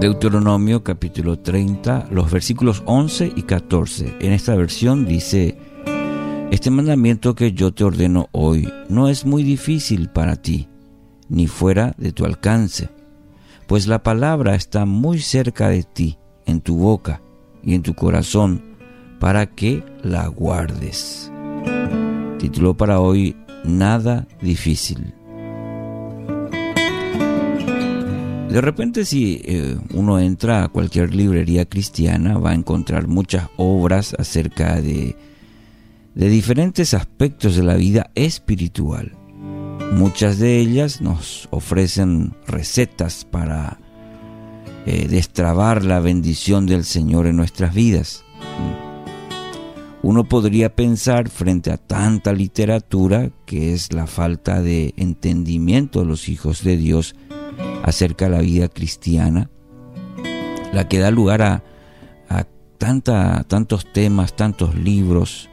Deuteronomio capítulo 30, los versículos 11 y 14. En esta versión dice, Este mandamiento que yo te ordeno hoy no es muy difícil para ti, ni fuera de tu alcance, pues la palabra está muy cerca de ti, en tu boca y en tu corazón, para que la guardes. Título para hoy, Nada difícil. De repente si eh, uno entra a cualquier librería cristiana va a encontrar muchas obras acerca de, diferentes aspectos de la vida espiritual. Muchas de ellas nos ofrecen recetas para eh, destrabar la bendición del Señor en nuestras vidas. Uno podría pensar frente a tanta literatura que es la falta de entendimiento de los hijos de Dios acerca de la vida cristiana, la que da lugar a, tanta, tantos temas, tantos libros.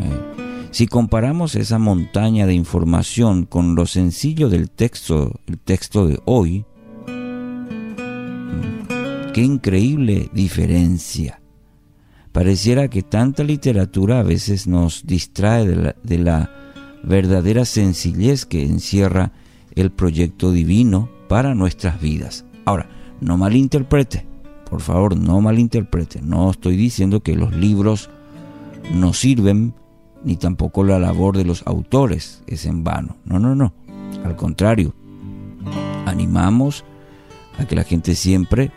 Eh, si comparamos esa montaña de información con lo sencillo del texto, el texto de hoy, mm, qué increíble diferencia. Pareciera que tanta literatura a veces nos distrae de la, de la verdadera sencillez que encierra el proyecto divino para nuestras vidas. Ahora, no malinterprete, por favor, no malinterprete. No estoy diciendo que los libros no sirven, ni tampoco la labor de los autores es en vano. No, no, no. Al contrario, animamos a que la gente siempre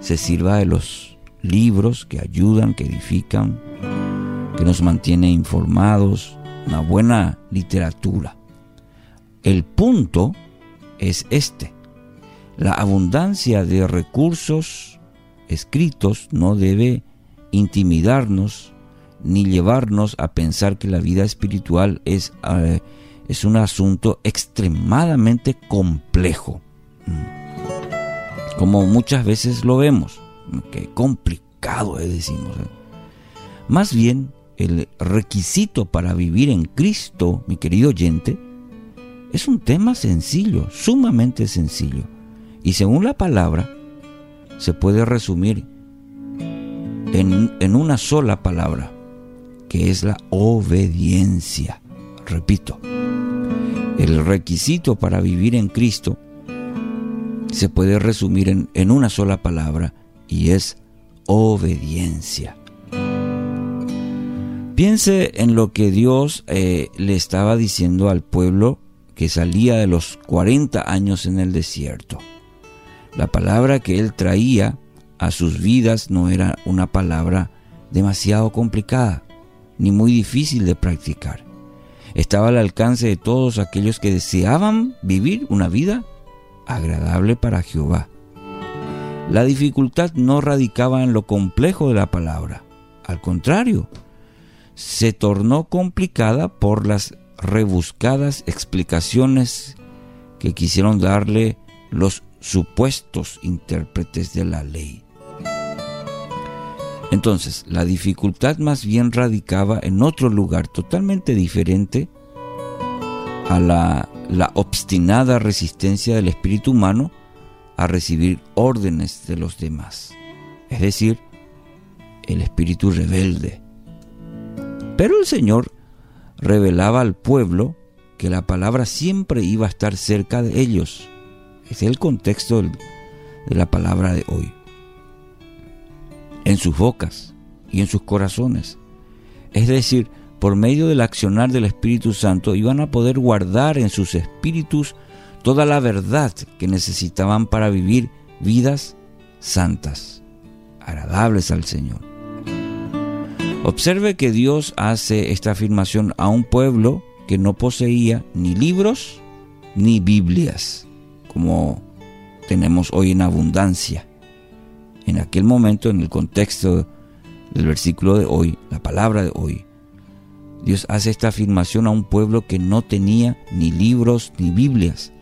se sirva de los libros que ayudan, que edifican, que nos mantiene informados, una buena literatura. El punto es este. La abundancia de recursos escritos no debe intimidarnos ni llevarnos a pensar que la vida espiritual es, eh, es un asunto extremadamente complejo. Mm. Como muchas veces lo vemos, que complicado es, decimos. ¿eh? Más bien, el requisito para vivir en Cristo, mi querido oyente, es un tema sencillo, sumamente sencillo y según la palabra, se puede resumir en, una sola palabra, que es la obediencia. Repito, el requisito para vivir en Cristo se puede resumir en, una sola palabra y es obediencia. Piense en lo que Dios eh, le estaba diciendo al pueblo que salía de los 40 años en el desierto. La palabra que él traía a sus vidas no era una palabra demasiado complicada ni muy difícil de practicar. Estaba al alcance de todos aquellos que deseaban vivir una vida agradable para Jehová. La dificultad no radicaba en lo complejo de la palabra, al contrario, se tornó complicada por las rebuscadas explicaciones que quisieron darle los supuestos intérpretes de la ley. Entonces, la dificultad más bien radicaba en otro lugar totalmente diferente a la, la obstinada resistencia del espíritu humano a recibir órdenes de los demás. Es decir, el espíritu rebelde. Pero el Señor revelaba al pueblo que la palabra siempre iba a estar cerca de ellos es el contexto de la palabra de hoy. En sus bocas y en sus corazones. Es decir, por medio del accionar del Espíritu Santo iban a poder guardar en sus espíritus toda la verdad que necesitaban para vivir vidas santas, agradables al Señor. Observe que Dios hace esta afirmación a un pueblo que no poseía ni libros ni Biblias como tenemos hoy en abundancia. En aquel momento, en el contexto del versículo de hoy, la palabra de hoy, Dios hace esta afirmación a un pueblo que no tenía ni libros ni Biblias.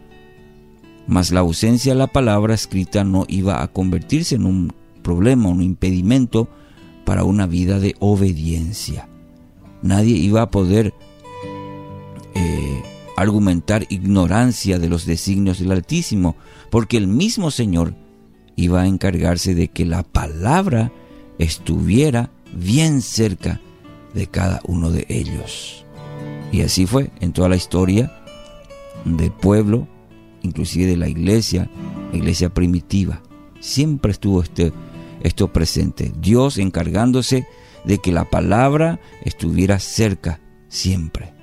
Mas la ausencia de la palabra escrita no iba a convertirse en un problema, un impedimento para una vida de obediencia. Nadie iba a poder argumentar ignorancia de los designios del Altísimo, porque el mismo Señor iba a encargarse de que la palabra estuviera bien cerca de cada uno de ellos. Y así fue en toda la historia del pueblo, inclusive de la iglesia, la iglesia primitiva. Siempre estuvo este, esto presente. Dios encargándose de que la palabra estuviera cerca siempre.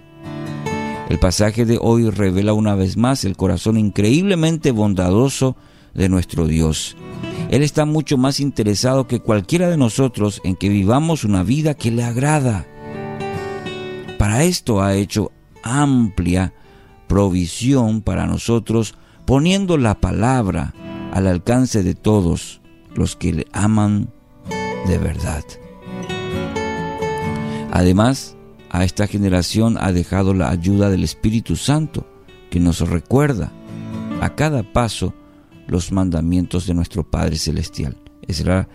El pasaje de hoy revela una vez más el corazón increíblemente bondadoso de nuestro Dios. Él está mucho más interesado que cualquiera de nosotros en que vivamos una vida que le agrada. Para esto ha hecho amplia provisión para nosotros, poniendo la palabra al alcance de todos los que le aman de verdad. Además, a esta generación ha dejado la ayuda del Espíritu Santo, que nos recuerda a cada paso los mandamientos de nuestro Padre Celestial. Esa será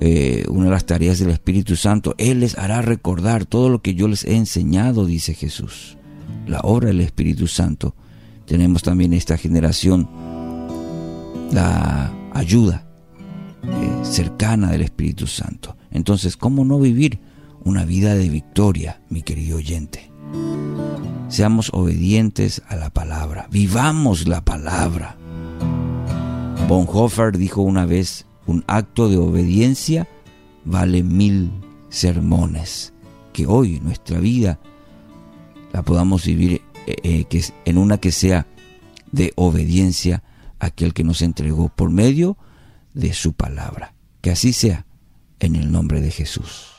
eh, una de las tareas del Espíritu Santo. Él les hará recordar todo lo que yo les he enseñado, dice Jesús. La obra del Espíritu Santo. Tenemos también esta generación la ayuda eh, cercana del Espíritu Santo. Entonces, ¿cómo no vivir una vida de victoria, mi querido oyente? Seamos obedientes a la palabra, vivamos la palabra. Bonhoeffer dijo una vez, un acto de obediencia vale mil sermones. Que hoy nuestra vida la podamos vivir eh, eh, que en una que sea de obediencia a aquel que nos entregó por medio de su palabra. Que así sea en el nombre de Jesús.